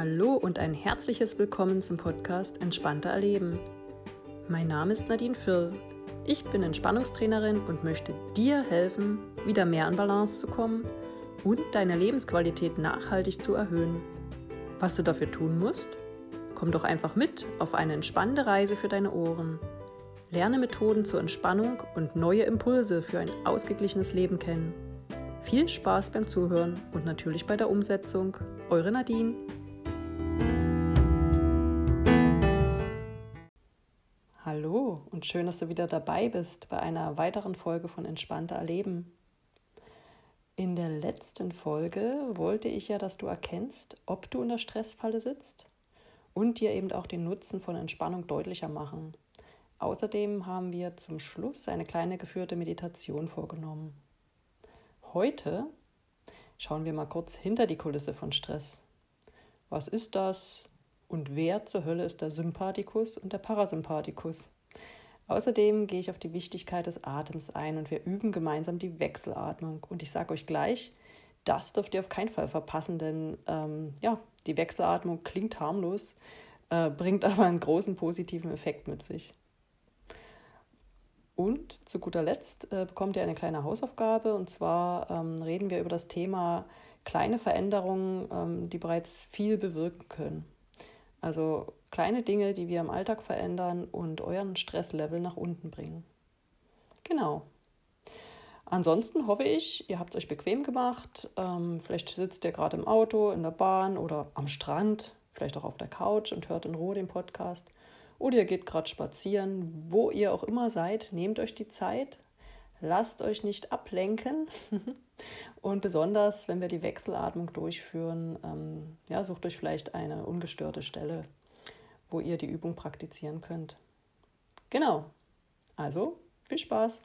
Hallo und ein herzliches Willkommen zum Podcast Entspannter Erleben. Mein Name ist Nadine Firl. Ich bin Entspannungstrainerin und möchte dir helfen, wieder mehr an Balance zu kommen und deine Lebensqualität nachhaltig zu erhöhen. Was du dafür tun musst? Komm doch einfach mit auf eine entspannende Reise für deine Ohren. Lerne Methoden zur Entspannung und neue Impulse für ein ausgeglichenes Leben kennen. Viel Spaß beim Zuhören und natürlich bei der Umsetzung. Eure Nadine. Und schön, dass du wieder dabei bist bei einer weiteren Folge von Entspannter Erleben. In der letzten Folge wollte ich ja, dass du erkennst, ob du in der Stressfalle sitzt und dir eben auch den Nutzen von Entspannung deutlicher machen. Außerdem haben wir zum Schluss eine kleine geführte Meditation vorgenommen. Heute schauen wir mal kurz hinter die Kulisse von Stress. Was ist das und wer zur Hölle ist der Sympathikus und der Parasympathikus? Außerdem gehe ich auf die Wichtigkeit des Atems ein und wir üben gemeinsam die Wechselatmung. Und ich sage euch gleich, das dürft ihr auf keinen Fall verpassen, denn ähm, ja, die Wechselatmung klingt harmlos, äh, bringt aber einen großen positiven Effekt mit sich. Und zu guter Letzt äh, bekommt ihr eine kleine Hausaufgabe und zwar ähm, reden wir über das Thema kleine Veränderungen, ähm, die bereits viel bewirken können. Also kleine Dinge, die wir im Alltag verändern und euren Stresslevel nach unten bringen. Genau. Ansonsten hoffe ich, ihr habt es euch bequem gemacht. Ähm, vielleicht sitzt ihr gerade im Auto, in der Bahn oder am Strand, vielleicht auch auf der Couch und hört in Ruhe den Podcast oder ihr geht gerade spazieren, wo ihr auch immer seid, nehmt euch die Zeit, lasst euch nicht ablenken und besonders, wenn wir die Wechselatmung durchführen, ähm, ja, sucht euch vielleicht eine ungestörte Stelle, wo ihr die Übung praktizieren könnt. Genau, also viel Spaß!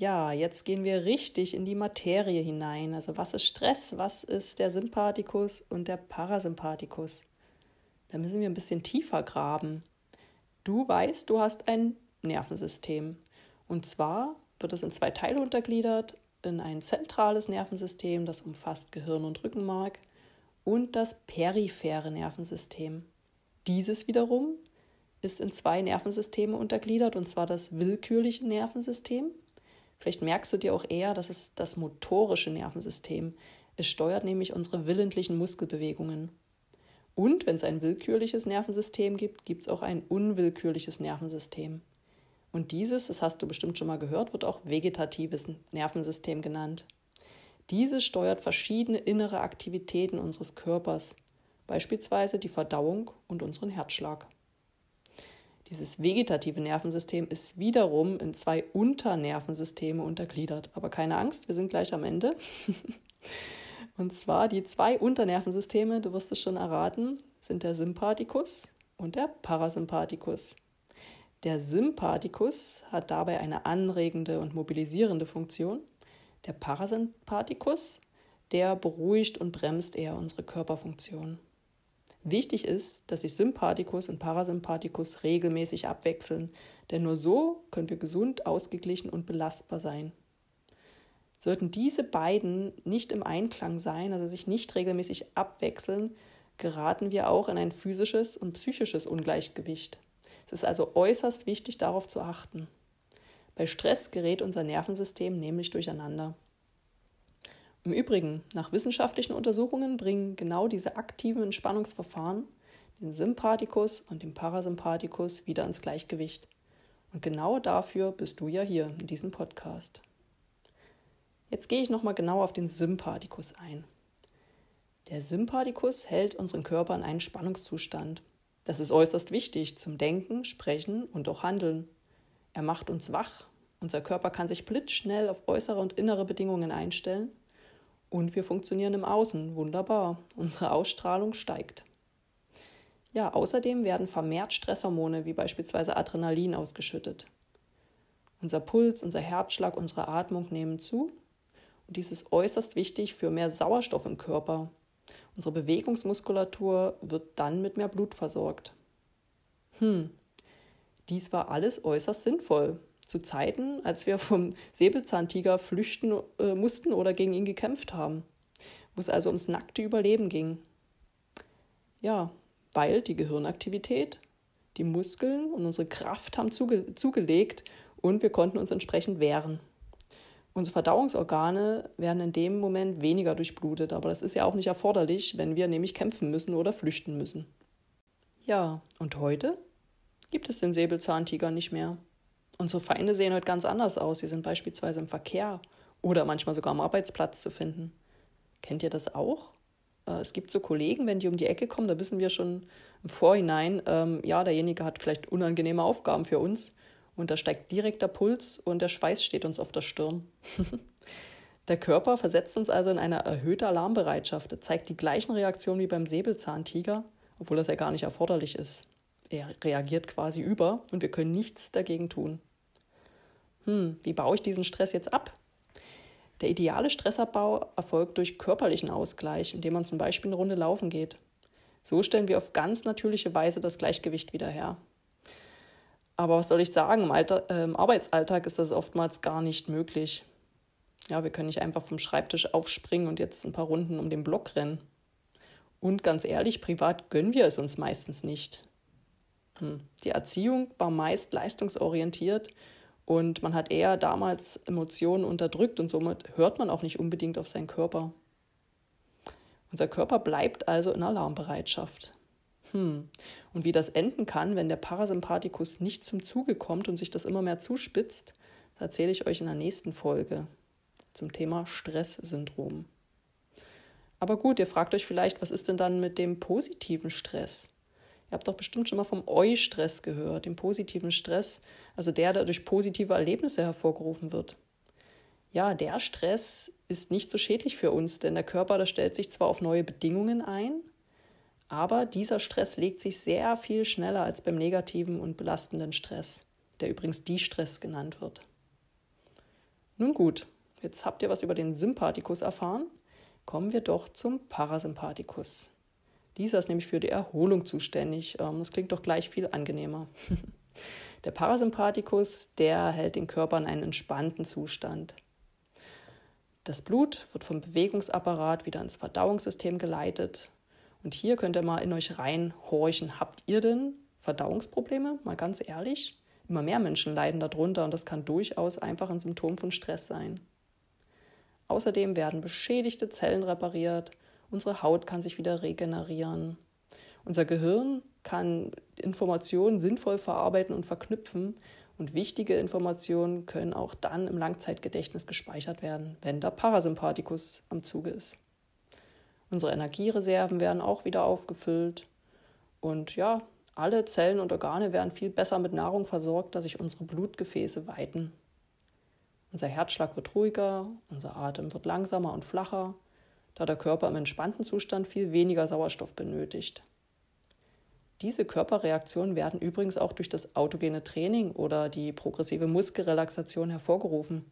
Ja, jetzt gehen wir richtig in die Materie hinein. Also was ist Stress? Was ist der Sympathikus und der Parasympathikus? Da müssen wir ein bisschen tiefer graben. Du weißt, du hast ein Nervensystem. Und zwar wird es in zwei Teile untergliedert, in ein zentrales Nervensystem, das umfasst Gehirn und Rückenmark, und das periphere Nervensystem. Dieses wiederum ist in zwei Nervensysteme untergliedert, und zwar das willkürliche Nervensystem Vielleicht merkst du dir auch eher, dass es das motorische Nervensystem. Es steuert nämlich unsere willentlichen Muskelbewegungen. Und wenn es ein willkürliches Nervensystem gibt, gibt es auch ein unwillkürliches Nervensystem. Und dieses, das hast du bestimmt schon mal gehört, wird auch vegetatives Nervensystem genannt. Dieses steuert verschiedene innere Aktivitäten unseres Körpers, beispielsweise die Verdauung und unseren Herzschlag. Dieses vegetative Nervensystem ist wiederum in zwei Unternervensysteme untergliedert. Aber keine Angst, wir sind gleich am Ende. und zwar die zwei Unternervensysteme, du wirst es schon erraten, sind der Sympathikus und der Parasympathikus. Der Sympathikus hat dabei eine anregende und mobilisierende Funktion. Der Parasympathikus, der beruhigt und bremst eher unsere Körperfunktion. Wichtig ist, dass sich Sympathikus und Parasympathikus regelmäßig abwechseln, denn nur so können wir gesund, ausgeglichen und belastbar sein. Sollten diese beiden nicht im Einklang sein, also sich nicht regelmäßig abwechseln, geraten wir auch in ein physisches und psychisches Ungleichgewicht. Es ist also äußerst wichtig, darauf zu achten. Bei Stress gerät unser Nervensystem nämlich durcheinander. Im Übrigen, nach wissenschaftlichen Untersuchungen bringen genau diese aktiven Entspannungsverfahren den Sympathikus und den Parasympathikus wieder ins Gleichgewicht. Und genau dafür bist du ja hier in diesem Podcast. Jetzt gehe ich nochmal genau auf den Sympathikus ein. Der Sympathikus hält unseren Körper in einen Spannungszustand. Das ist äußerst wichtig zum Denken, Sprechen und auch Handeln. Er macht uns wach. Unser Körper kann sich blitzschnell auf äußere und innere Bedingungen einstellen und wir funktionieren im Außen. Wunderbar. Unsere Ausstrahlung steigt. Ja, außerdem werden vermehrt Stresshormone wie beispielsweise Adrenalin ausgeschüttet. Unser Puls, unser Herzschlag, unsere Atmung nehmen zu. Und dies ist äußerst wichtig für mehr Sauerstoff im Körper. Unsere Bewegungsmuskulatur wird dann mit mehr Blut versorgt. Hm, dies war alles äußerst sinnvoll, zu Zeiten, als wir vom Säbelzahntiger flüchten äh, mussten oder gegen ihn gekämpft haben, wo es also ums nackte Überleben ging. Ja, weil die Gehirnaktivität, die Muskeln und unsere Kraft haben zuge zugelegt und wir konnten uns entsprechend wehren. Unsere Verdauungsorgane werden in dem Moment weniger durchblutet, aber das ist ja auch nicht erforderlich, wenn wir nämlich kämpfen müssen oder flüchten müssen. Ja, und heute gibt es den Säbelzahntiger nicht mehr. Unsere Feinde sehen heute ganz anders aus. Sie sind beispielsweise im Verkehr oder manchmal sogar am Arbeitsplatz zu finden. Kennt ihr das auch? Äh, es gibt so Kollegen, wenn die um die Ecke kommen, da wissen wir schon im Vorhinein, ähm, ja, derjenige hat vielleicht unangenehme Aufgaben für uns und da steigt direkt der Puls und der Schweiß steht uns auf der Stirn. der Körper versetzt uns also in eine erhöhte Alarmbereitschaft. Er zeigt die gleichen Reaktionen wie beim Säbelzahntiger, obwohl das ja gar nicht erforderlich ist. Er reagiert quasi über und wir können nichts dagegen tun hm, wie baue ich diesen Stress jetzt ab? Der ideale Stressabbau erfolgt durch körperlichen Ausgleich, indem man zum Beispiel eine Runde laufen geht. So stellen wir auf ganz natürliche Weise das Gleichgewicht wieder her. Aber was soll ich sagen, im, Alter, äh, im Arbeitsalltag ist das oftmals gar nicht möglich. Ja, wir können nicht einfach vom Schreibtisch aufspringen und jetzt ein paar Runden um den Block rennen. Und ganz ehrlich, privat gönnen wir es uns meistens nicht. Hm. Die Erziehung war meist leistungsorientiert und man hat eher damals Emotionen unterdrückt und somit hört man auch nicht unbedingt auf seinen Körper. Unser Körper bleibt also in Alarmbereitschaft. Hm. Und wie das enden kann, wenn der Parasympathikus nicht zum Zuge kommt und sich das immer mehr zuspitzt, erzähle ich euch in der nächsten Folge zum Thema Stresssyndrom. Aber gut, ihr fragt euch vielleicht, was ist denn dann mit dem positiven Stress? Ihr habt doch bestimmt schon mal vom Eu-Stress gehört, dem positiven Stress, also der, der durch positive Erlebnisse hervorgerufen wird. Ja, der Stress ist nicht so schädlich für uns, denn der Körper, der stellt sich zwar auf neue Bedingungen ein, aber dieser Stress legt sich sehr viel schneller als beim negativen und belastenden Stress, der übrigens Die-Stress genannt wird. Nun gut, jetzt habt ihr was über den Sympathikus erfahren. Kommen wir doch zum Parasympathikus. Dieser ist nämlich für die Erholung zuständig. Ähm, das klingt doch gleich viel angenehmer. Der Parasympathikus, der hält den Körper in einen entspannten Zustand. Das Blut wird vom Bewegungsapparat wieder ins Verdauungssystem geleitet. Und hier könnt ihr mal in euch reinhorchen. Habt ihr denn Verdauungsprobleme? Mal ganz ehrlich. Immer mehr Menschen leiden darunter und das kann durchaus einfach ein Symptom von Stress sein. Außerdem werden beschädigte Zellen repariert Unsere Haut kann sich wieder regenerieren. Unser Gehirn kann Informationen sinnvoll verarbeiten und verknüpfen. Und wichtige Informationen können auch dann im Langzeitgedächtnis gespeichert werden, wenn der Parasympathikus am Zuge ist. Unsere Energiereserven werden auch wieder aufgefüllt. Und ja, alle Zellen und Organe werden viel besser mit Nahrung versorgt, dass sich unsere Blutgefäße weiten. Unser Herzschlag wird ruhiger, unser Atem wird langsamer und flacher da der Körper im entspannten Zustand viel weniger Sauerstoff benötigt. Diese Körperreaktionen werden übrigens auch durch das autogene Training oder die progressive Muskelrelaxation hervorgerufen.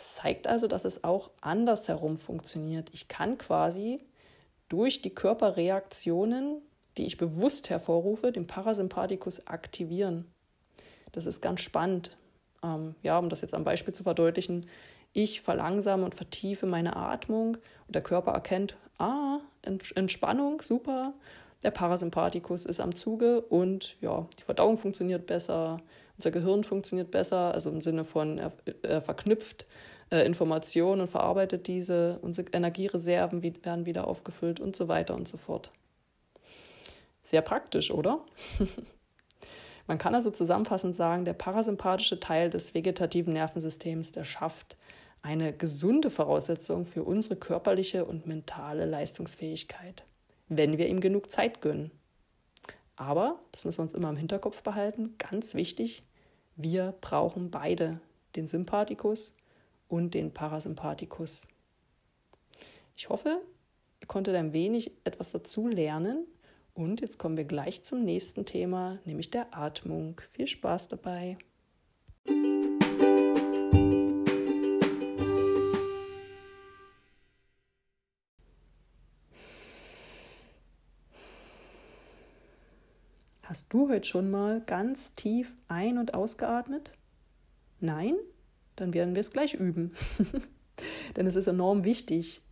Es zeigt also, dass es auch andersherum funktioniert. Ich kann quasi durch die Körperreaktionen, die ich bewusst hervorrufe, den Parasympathikus aktivieren. Das ist ganz spannend. Ähm, ja, um das jetzt am Beispiel zu verdeutlichen, ich verlangsame und vertiefe meine Atmung und der Körper erkennt, ah, Entspannung, super, der Parasympathikus ist am Zuge und ja, die Verdauung funktioniert besser, unser Gehirn funktioniert besser, also im Sinne von er, er verknüpft äh, Informationen und verarbeitet diese, unsere Energiereserven werden wieder aufgefüllt und so weiter und so fort. Sehr praktisch, oder? Man kann also zusammenfassend sagen, der parasympathische Teil des vegetativen Nervensystems, der schafft eine gesunde Voraussetzung für unsere körperliche und mentale Leistungsfähigkeit, wenn wir ihm genug Zeit gönnen. Aber, das müssen wir uns immer im Hinterkopf behalten, ganz wichtig, wir brauchen beide, den Sympathikus und den Parasympathikus. Ich hoffe, ihr konntet ein wenig etwas dazu lernen und jetzt kommen wir gleich zum nächsten Thema, nämlich der Atmung. Viel Spaß dabei! Hast du heute schon mal ganz tief ein- und ausgeatmet? Nein? Dann werden wir es gleich üben. Denn es ist enorm wichtig.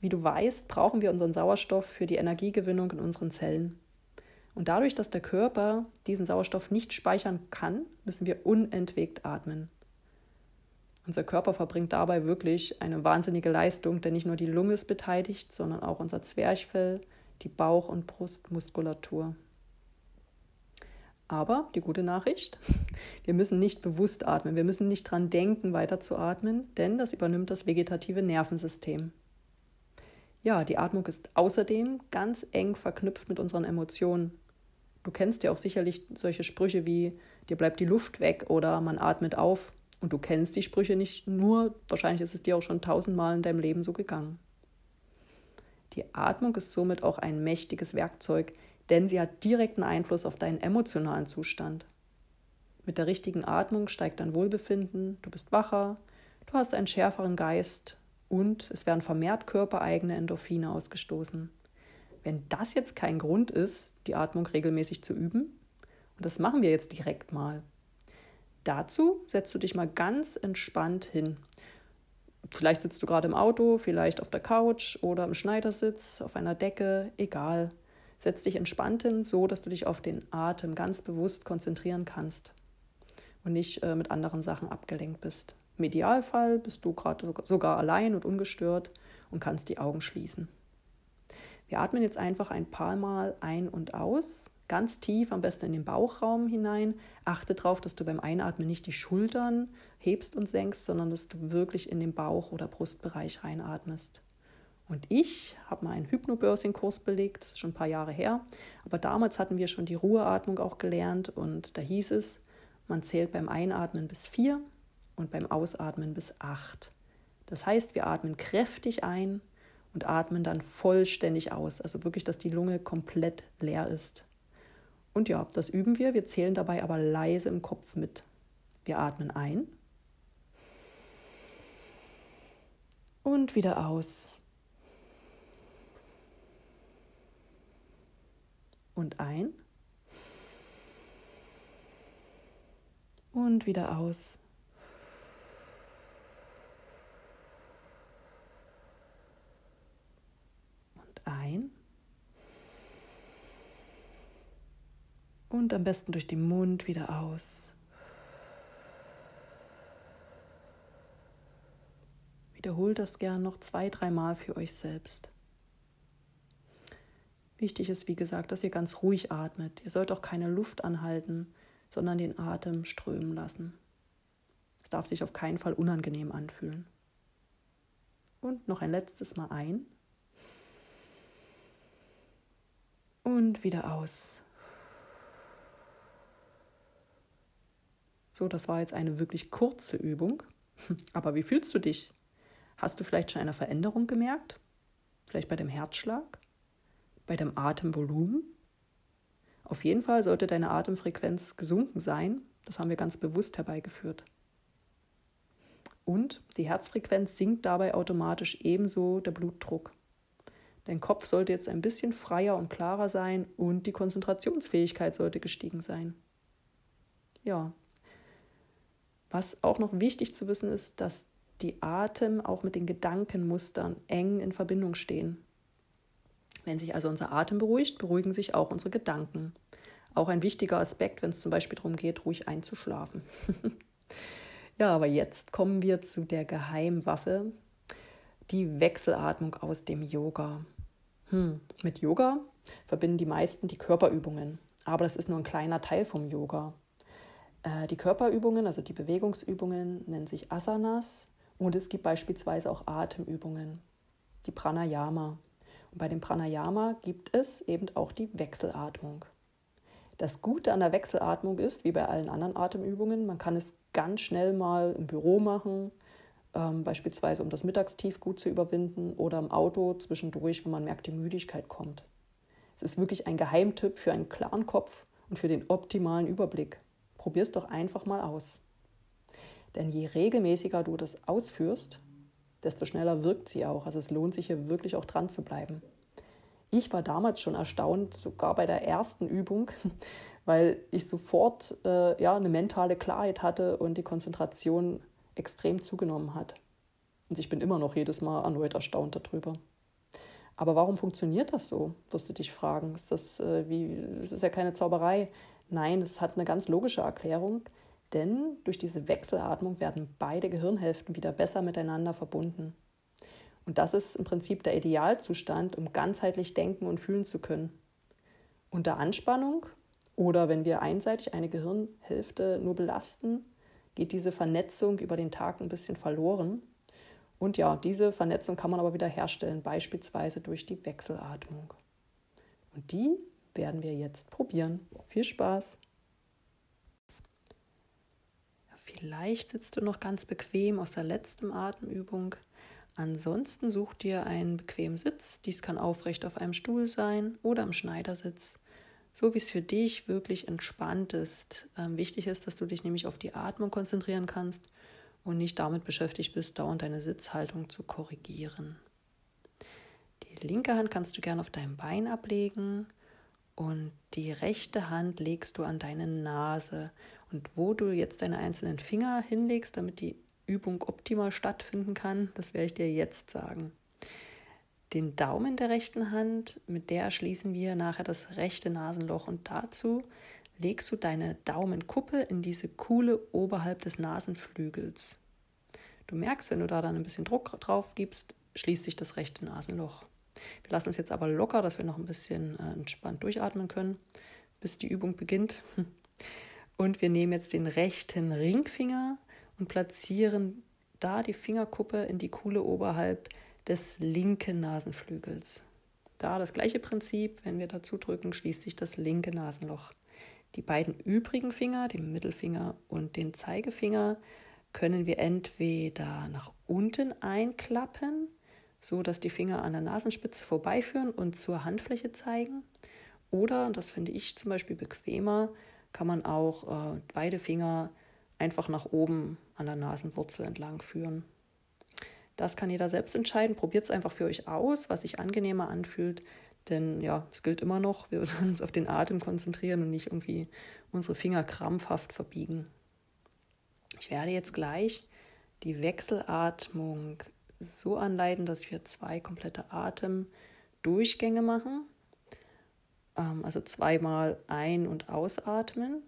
Wie du weißt, brauchen wir unseren Sauerstoff für die Energiegewinnung in unseren Zellen. Und dadurch, dass der Körper diesen Sauerstoff nicht speichern kann, müssen wir unentwegt atmen. Unser Körper verbringt dabei wirklich eine wahnsinnige Leistung, denn nicht nur die Lunge ist beteiligt, sondern auch unser Zwerchfell, die Bauch- und Brustmuskulatur. Aber die gute Nachricht, wir müssen nicht bewusst atmen, wir müssen nicht dran denken, weiter zu atmen, denn das übernimmt das vegetative Nervensystem. Ja, die Atmung ist außerdem ganz eng verknüpft mit unseren Emotionen. Du kennst ja auch sicherlich solche Sprüche wie dir bleibt die Luft weg oder man atmet auf. Und du kennst die Sprüche nicht nur, wahrscheinlich ist es dir auch schon tausendmal in deinem Leben so gegangen. Die Atmung ist somit auch ein mächtiges Werkzeug, denn sie hat direkten Einfluss auf deinen emotionalen Zustand. Mit der richtigen Atmung steigt dein Wohlbefinden, du bist wacher, du hast einen schärferen Geist und es werden vermehrt körpereigene Endorphine ausgestoßen. Wenn das jetzt kein Grund ist, die Atmung regelmäßig zu üben, und das machen wir jetzt direkt mal, Dazu setzt du dich mal ganz entspannt hin. Vielleicht sitzt du gerade im Auto, vielleicht auf der Couch oder im Schneidersitz, auf einer Decke, egal. Setz dich entspannt hin, so dass du dich auf den Atem ganz bewusst konzentrieren kannst und nicht äh, mit anderen Sachen abgelenkt bist. Im Idealfall bist du gerade sogar allein und ungestört und kannst die Augen schließen. Wir atmen jetzt einfach ein paar Mal ein und aus, ganz tief, am besten in den Bauchraum hinein. Achte darauf, dass du beim Einatmen nicht die Schultern hebst und senkst, sondern dass du wirklich in den Bauch- oder Brustbereich reinatmest. Und ich habe mal einen Hypnobirthing-Kurs belegt, das ist schon ein paar Jahre her, aber damals hatten wir schon die Ruheatmung auch gelernt und da hieß es, man zählt beim Einatmen bis vier und beim Ausatmen bis acht. Das heißt, wir atmen kräftig ein und atmen dann vollständig aus, also wirklich, dass die Lunge komplett leer ist. Und ja, das üben wir. Wir zählen dabei aber leise im Kopf mit. Wir atmen ein und wieder aus. Und ein und wieder aus. Und ein Und am besten durch den Mund wieder aus. Wiederholt das gern noch zwei, dreimal für euch selbst. Wichtig ist, wie gesagt, dass ihr ganz ruhig atmet. Ihr sollt auch keine Luft anhalten, sondern den Atem strömen lassen. Es darf sich auf keinen Fall unangenehm anfühlen. Und noch ein letztes Mal ein. Und wieder aus. So, das war jetzt eine wirklich kurze Übung. Aber wie fühlst du dich? Hast du vielleicht schon eine Veränderung gemerkt? Vielleicht bei dem Herzschlag? Bei dem Atemvolumen? Auf jeden Fall sollte deine Atemfrequenz gesunken sein. Das haben wir ganz bewusst herbeigeführt. Und die Herzfrequenz sinkt dabei automatisch ebenso der Blutdruck. Dein Kopf sollte jetzt ein bisschen freier und klarer sein und die Konzentrationsfähigkeit sollte gestiegen sein. Ja, was auch noch wichtig zu wissen ist, dass die Atem auch mit den Gedankenmustern eng in Verbindung stehen. Wenn sich also unser Atem beruhigt, beruhigen sich auch unsere Gedanken. Auch ein wichtiger Aspekt, wenn es zum Beispiel darum geht, ruhig einzuschlafen. ja, aber jetzt kommen wir zu der Geheimwaffe, die Wechselatmung aus dem Yoga. Hm, mit Yoga verbinden die meisten die Körperübungen, aber das ist nur ein kleiner Teil vom Yoga. Äh, die Körperübungen, also die Bewegungsübungen, nennen sich Asanas und es gibt beispielsweise auch Atemübungen, die Pranayama. Bei dem Pranayama gibt es eben auch die Wechselatmung. Das Gute an der Wechselatmung ist, wie bei allen anderen Atemübungen, man kann es ganz schnell mal im Büro machen, ähm, beispielsweise um das Mittagstief gut zu überwinden oder im Auto zwischendurch, wenn man merkt, die Müdigkeit kommt. Es ist wirklich ein Geheimtipp für einen klaren Kopf und für den optimalen Überblick. Probier es doch einfach mal aus. Denn je regelmäßiger du das ausführst, desto schneller wirkt sie auch. Also es lohnt sich hier wirklich auch dran zu bleiben. Ich war damals schon erstaunt, sogar bei der ersten Übung, weil ich sofort äh, ja, eine mentale Klarheit hatte und die Konzentration extrem zugenommen hat. Und ich bin immer noch jedes Mal erneut erstaunt darüber. Aber warum funktioniert das so, wirst du dich fragen. Ist das, äh, wie, es ist ja keine Zauberei. Nein, es hat eine ganz logische Erklärung, denn durch diese Wechselatmung werden beide Gehirnhälften wieder besser miteinander verbunden. Und das ist im Prinzip der Idealzustand, um ganzheitlich denken und fühlen zu können. Unter Anspannung oder wenn wir einseitig eine Gehirnhälfte nur belasten, geht diese Vernetzung über den Tag ein bisschen verloren. Und ja, diese Vernetzung kann man aber wieder herstellen, beispielsweise durch die Wechselatmung. Und die werden wir jetzt probieren. Viel Spaß! Vielleicht sitzt du noch ganz bequem aus der letzten Atemübung. Ansonsten such dir einen bequemen Sitz. Dies kann aufrecht auf einem Stuhl sein oder im Schneidersitz so wie es für dich wirklich entspannt ist. Ähm, wichtig ist, dass du dich nämlich auf die Atmung konzentrieren kannst und nicht damit beschäftigt bist, dauernd deine Sitzhaltung zu korrigieren. Die linke Hand kannst du gerne auf dein Bein ablegen und die rechte Hand legst du an deine Nase. Und wo du jetzt deine einzelnen Finger hinlegst, damit die Übung optimal stattfinden kann, das werde ich dir jetzt sagen den Daumen der rechten Hand, mit der schließen wir nachher das rechte Nasenloch und dazu legst du deine Daumenkuppe in diese Kuhle oberhalb des Nasenflügels. Du merkst, wenn du da dann ein bisschen Druck drauf gibst, schließt sich das rechte Nasenloch. Wir lassen es jetzt aber locker, dass wir noch ein bisschen äh, entspannt durchatmen können, bis die Übung beginnt. Und wir nehmen jetzt den rechten Ringfinger und platzieren da die Fingerkuppe in die Kuhle oberhalb des linken Nasenflügels. Da das gleiche Prinzip, wenn wir dazu drücken, schließt sich das linke Nasenloch. Die beiden übrigen Finger, den Mittelfinger und den Zeigefinger, können wir entweder nach unten einklappen, so dass die Finger an der Nasenspitze vorbeiführen und zur Handfläche zeigen. Oder, und das finde ich zum Beispiel bequemer, kann man auch äh, beide Finger einfach nach oben an der Nasenwurzel entlang führen. Das kann jeder selbst entscheiden. Probiert es einfach für euch aus, was sich angenehmer anfühlt. Denn ja, es gilt immer noch, wir sollen uns auf den Atem konzentrieren und nicht irgendwie unsere Finger krampfhaft verbiegen. Ich werde jetzt gleich die Wechselatmung so anleiten, dass wir zwei komplette Atemdurchgänge machen. Ähm, also zweimal ein- und ausatmen.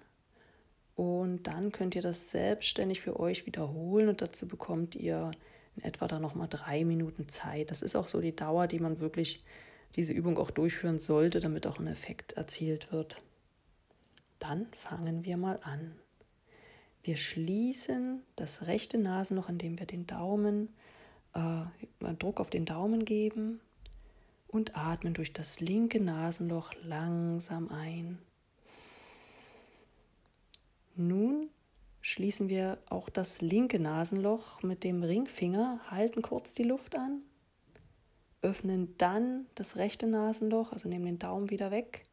Und dann könnt ihr das selbstständig für euch wiederholen und dazu bekommt ihr in etwa dann nochmal drei Minuten Zeit. Das ist auch so die Dauer, die man wirklich diese Übung auch durchführen sollte, damit auch ein Effekt erzielt wird. Dann fangen wir mal an. Wir schließen das rechte Nasenloch, indem wir den Daumen, äh, Druck auf den Daumen geben und atmen durch das linke Nasenloch langsam ein. Nun schließen wir auch das linke Nasenloch mit dem Ringfinger, halten kurz die Luft an, öffnen dann das rechte Nasenloch, also nehmen den Daumen wieder weg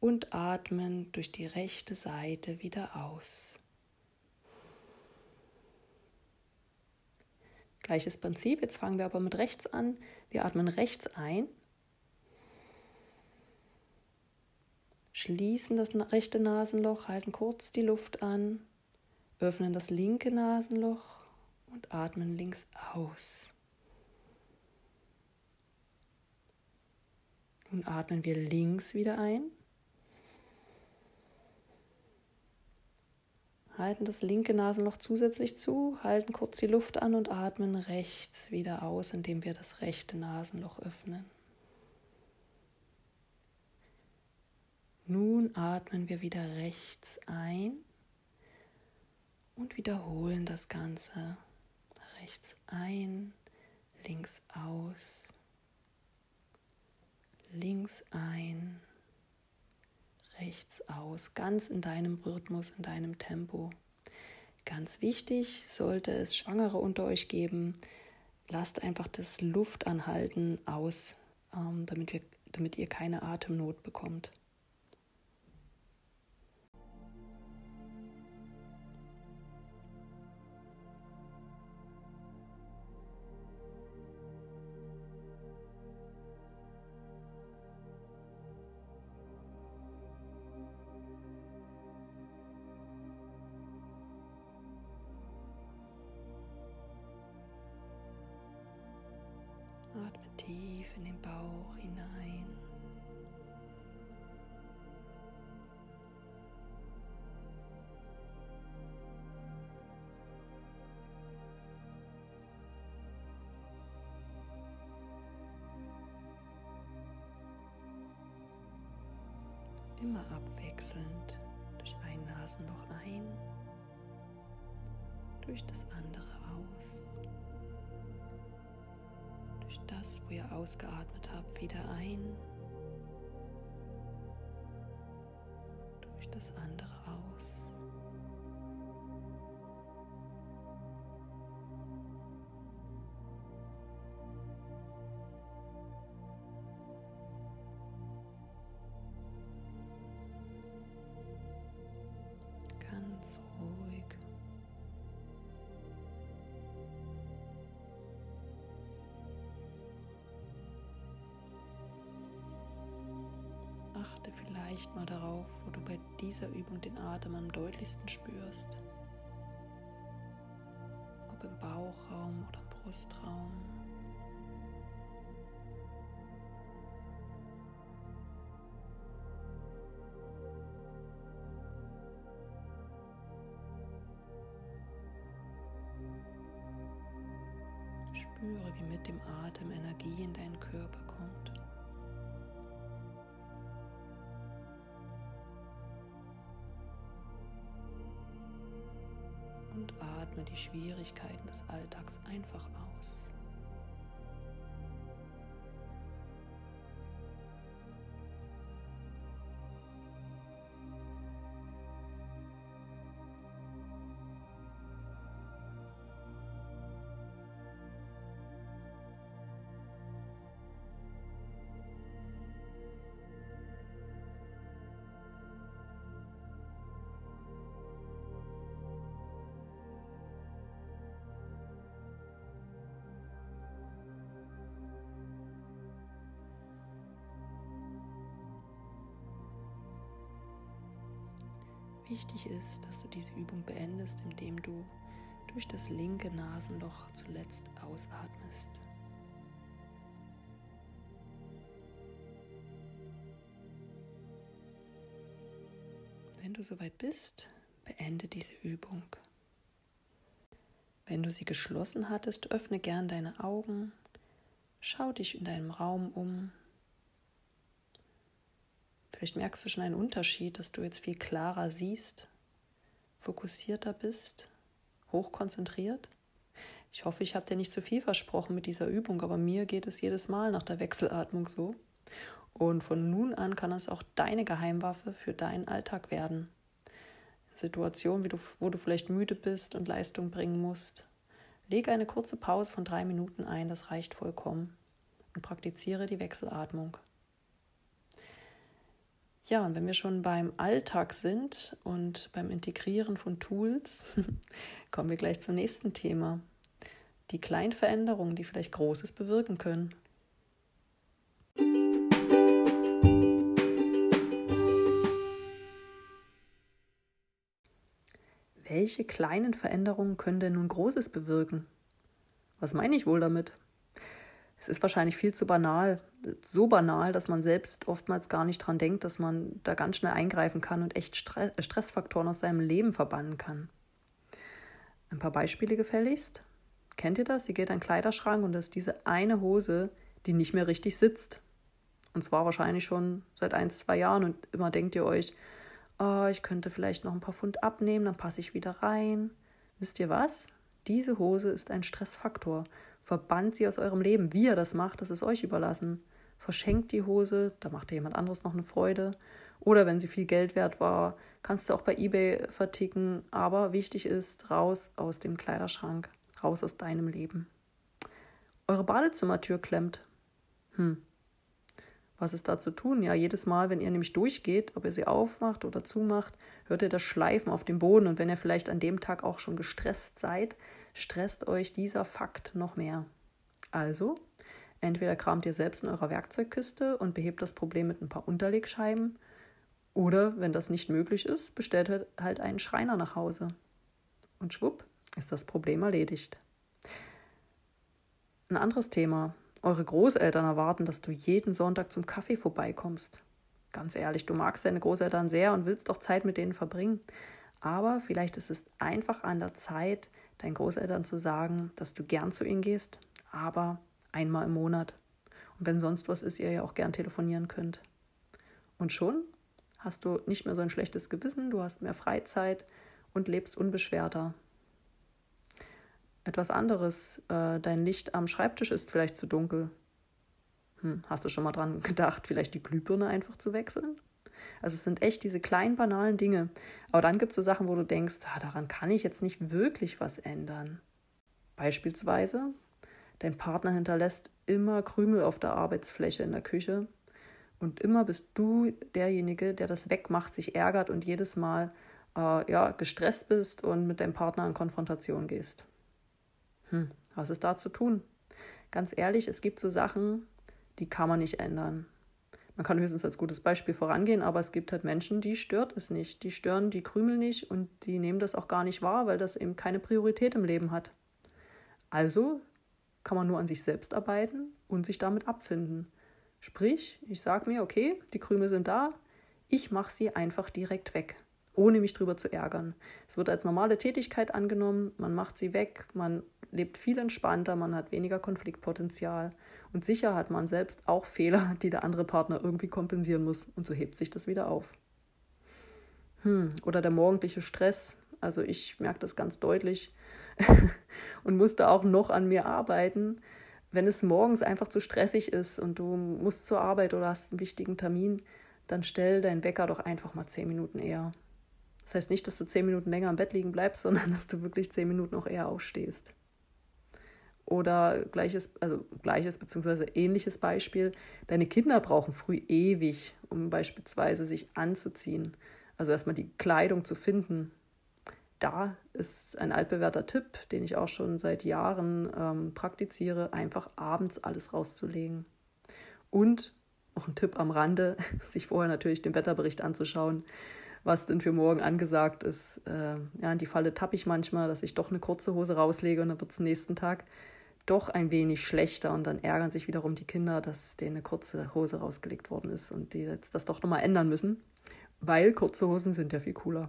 und atmen durch die rechte Seite wieder aus. Gleiches Prinzip, jetzt fangen wir aber mit rechts an. Wir atmen rechts ein, schließen das rechte Nasenloch, halten kurz die Luft an öffnen das linke Nasenloch und atmen links aus. Nun atmen wir links wieder ein. Halten das linke Nasenloch zusätzlich zu, halten kurz die Luft an und atmen rechts wieder aus, indem wir das rechte Nasenloch öffnen. Nun atmen wir wieder rechts ein und wiederholen das Ganze rechts ein, links aus, links ein, rechts aus, ganz in deinem Rhythmus, in deinem Tempo. Ganz wichtig, sollte es Schwangere unter euch geben, lasst einfach das Luftanhalten aus, ähm, damit, wir, damit ihr keine Atemnot bekommt. Immer abwechselnd durch ein Nasenloch ein, durch das andere aus. Durch das, wo ihr ausgeatmet habt, wieder ein, durch das andere aus. Vielleicht mal darauf, wo du bei dieser Übung den Atem am deutlichsten spürst. Ob im Bauchraum oder im Brustraum. Spüre, wie mit dem Atem Energie in deinen Körper kommt. Atme die Schwierigkeiten des Alltags einfach aus. Wichtig ist, dass du diese Übung beendest, indem du durch das linke Nasenloch zuletzt ausatmest. Wenn du soweit bist, beende diese Übung. Wenn du sie geschlossen hattest, öffne gern deine Augen, schau dich in deinem Raum um Vielleicht merkst du schon einen Unterschied, dass du jetzt viel klarer siehst, fokussierter bist, hochkonzentriert. Ich hoffe, ich habe dir nicht zu viel versprochen mit dieser Übung, aber mir geht es jedes Mal nach der Wechselatmung so. Und von nun an kann es auch deine Geheimwaffe für deinen Alltag werden. In Situationen, wo du vielleicht müde bist und Leistung bringen musst, lege eine kurze Pause von drei Minuten ein, das reicht vollkommen. Und praktiziere die Wechselatmung. Ja, und wenn wir schon beim Alltag sind und beim Integrieren von Tools, kommen wir gleich zum nächsten Thema. Die kleinen Veränderungen, die vielleicht Großes bewirken können. Welche kleinen Veränderungen können denn nun Großes bewirken? Was meine ich wohl damit? Es ist wahrscheinlich viel zu banal, so banal, dass man selbst oftmals gar nicht dran denkt, dass man da ganz schnell eingreifen kann und echt Stressfaktoren aus seinem Leben verbannen kann. Ein paar Beispiele gefälligst. Kennt ihr das? Ihr geht in einen Kleiderschrank und das ist diese eine Hose, die nicht mehr richtig sitzt. Und zwar wahrscheinlich schon seit ein, zwei Jahren und immer denkt ihr euch, oh, ich könnte vielleicht noch ein paar Pfund abnehmen, dann passe ich wieder rein. Wisst ihr was? Diese Hose ist ein Stressfaktor. Verbannt sie aus eurem Leben. Wie ihr das macht, das ist euch überlassen. Verschenkt die Hose, da macht dir jemand anderes noch eine Freude. Oder wenn sie viel Geld wert war, kannst du auch bei eBay verticken. Aber wichtig ist, raus aus dem Kleiderschrank, raus aus deinem Leben. Eure Badezimmertür klemmt. Hm, was ist da zu tun? Ja, jedes Mal, wenn ihr nämlich durchgeht, ob ihr sie aufmacht oder zumacht, hört ihr das Schleifen auf dem Boden. Und wenn ihr vielleicht an dem Tag auch schon gestresst seid, stresst euch dieser Fakt noch mehr. Also, entweder kramt ihr selbst in eurer Werkzeugkiste und behebt das Problem mit ein paar Unterlegscheiben, oder wenn das nicht möglich ist, bestellt halt einen Schreiner nach Hause. Und schwupp, ist das Problem erledigt. Ein anderes Thema, Eure Großeltern erwarten, dass du jeden Sonntag zum Kaffee vorbeikommst. Ganz ehrlich, du magst deine Großeltern sehr und willst doch Zeit mit denen verbringen. Aber vielleicht ist es einfach an der Zeit, deinen Großeltern zu sagen, dass du gern zu ihnen gehst, aber einmal im Monat. Und wenn sonst was ist, ihr ja auch gern telefonieren könnt. Und schon hast du nicht mehr so ein schlechtes Gewissen, du hast mehr Freizeit und lebst unbeschwerter. Etwas anderes, äh, dein Licht am Schreibtisch ist vielleicht zu dunkel. Hm, hast du schon mal dran gedacht, vielleicht die Glühbirne einfach zu wechseln? Also es sind echt diese kleinen, banalen Dinge. Aber dann gibt es so Sachen, wo du denkst, ah, daran kann ich jetzt nicht wirklich was ändern. Beispielsweise, dein Partner hinterlässt immer Krümel auf der Arbeitsfläche in der Küche. Und immer bist du derjenige, der das wegmacht, sich ärgert und jedes Mal äh, ja, gestresst bist und mit deinem Partner in Konfrontation gehst. Hm, was ist da zu tun? Ganz ehrlich, es gibt so Sachen, die kann man nicht ändern. Man kann höchstens als gutes Beispiel vorangehen, aber es gibt halt Menschen, die stört es nicht. Die stören die Krümel nicht und die nehmen das auch gar nicht wahr, weil das eben keine Priorität im Leben hat. Also kann man nur an sich selbst arbeiten und sich damit abfinden. Sprich, ich sage mir, okay, die Krümel sind da, ich mache sie einfach direkt weg, ohne mich drüber zu ärgern. Es wird als normale Tätigkeit angenommen, man macht sie weg, man lebt viel entspannter, man hat weniger Konfliktpotenzial und sicher hat man selbst auch Fehler, die der andere Partner irgendwie kompensieren muss und so hebt sich das wieder auf. Hm, oder der morgendliche Stress. Also ich merke das ganz deutlich und musste auch noch an mir arbeiten. Wenn es morgens einfach zu stressig ist und du musst zur Arbeit oder hast einen wichtigen Termin, dann stell deinen Wecker doch einfach mal zehn Minuten eher. Das heißt nicht, dass du zehn Minuten länger im Bett liegen bleibst, sondern dass du wirklich zehn Minuten auch eher aufstehst. Oder gleiches, also gleiches bzw. ähnliches Beispiel, deine Kinder brauchen früh ewig, um beispielsweise sich anzuziehen. Also erstmal die Kleidung zu finden. Da ist ein altbewährter Tipp, den ich auch schon seit Jahren ähm, praktiziere, einfach abends alles rauszulegen. Und noch ein Tipp am Rande, sich vorher natürlich den Wetterbericht anzuschauen, was denn für morgen angesagt ist. Äh, ja, in die Falle tappe ich manchmal, dass ich doch eine kurze Hose rauslege und dann wird es nächsten Tag doch ein wenig schlechter und dann ärgern sich wiederum die Kinder, dass denen eine kurze Hose rausgelegt worden ist und die jetzt das doch nochmal ändern müssen, weil kurze Hosen sind ja viel cooler.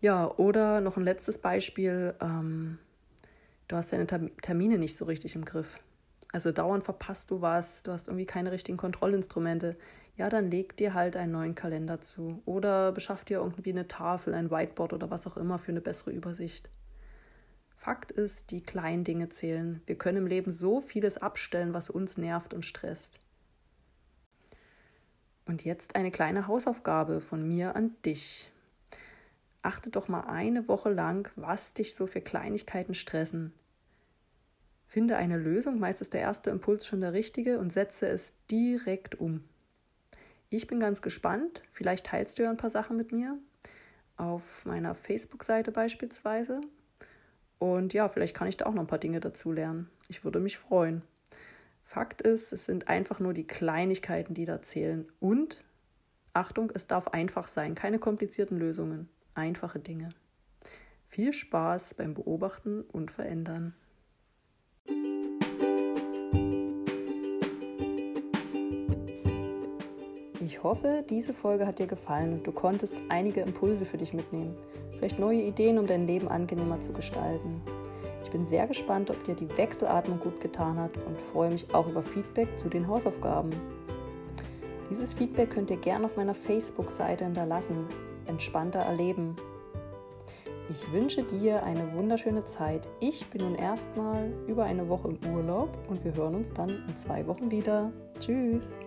Ja, oder noch ein letztes Beispiel, ähm, du hast deine Termine nicht so richtig im Griff. Also dauernd verpasst du was, du hast irgendwie keine richtigen Kontrollinstrumente. Ja, dann leg dir halt einen neuen Kalender zu oder beschaff dir irgendwie eine Tafel, ein Whiteboard oder was auch immer für eine bessere Übersicht. Fakt ist, die kleinen Dinge zählen. Wir können im Leben so vieles abstellen, was uns nervt und stresst. Und jetzt eine kleine Hausaufgabe von mir an dich. Achte doch mal eine Woche lang, was dich so für Kleinigkeiten stressen. Finde eine Lösung, meist ist der erste Impuls schon der richtige und setze es direkt um. Ich bin ganz gespannt, vielleicht teilst du ja ein paar Sachen mit mir auf meiner Facebook-Seite beispielsweise und ja, vielleicht kann ich da auch noch ein paar Dinge dazu lernen. Ich würde mich freuen. Fakt ist, es sind einfach nur die Kleinigkeiten, die da zählen. Und Achtung, es darf einfach sein, keine komplizierten Lösungen, einfache Dinge. Viel Spaß beim Beobachten und Verändern. Ich hoffe, diese Folge hat dir gefallen und du konntest einige Impulse für dich mitnehmen vielleicht neue Ideen, um dein Leben angenehmer zu gestalten. Ich bin sehr gespannt, ob dir die Wechselatmung gut getan hat und freue mich auch über Feedback zu den Hausaufgaben. Dieses Feedback könnt ihr gerne auf meiner Facebook-Seite hinterlassen. Entspannter erleben. Ich wünsche dir eine wunderschöne Zeit. Ich bin nun erstmal über eine Woche im Urlaub und wir hören uns dann in zwei Wochen wieder. Tschüss!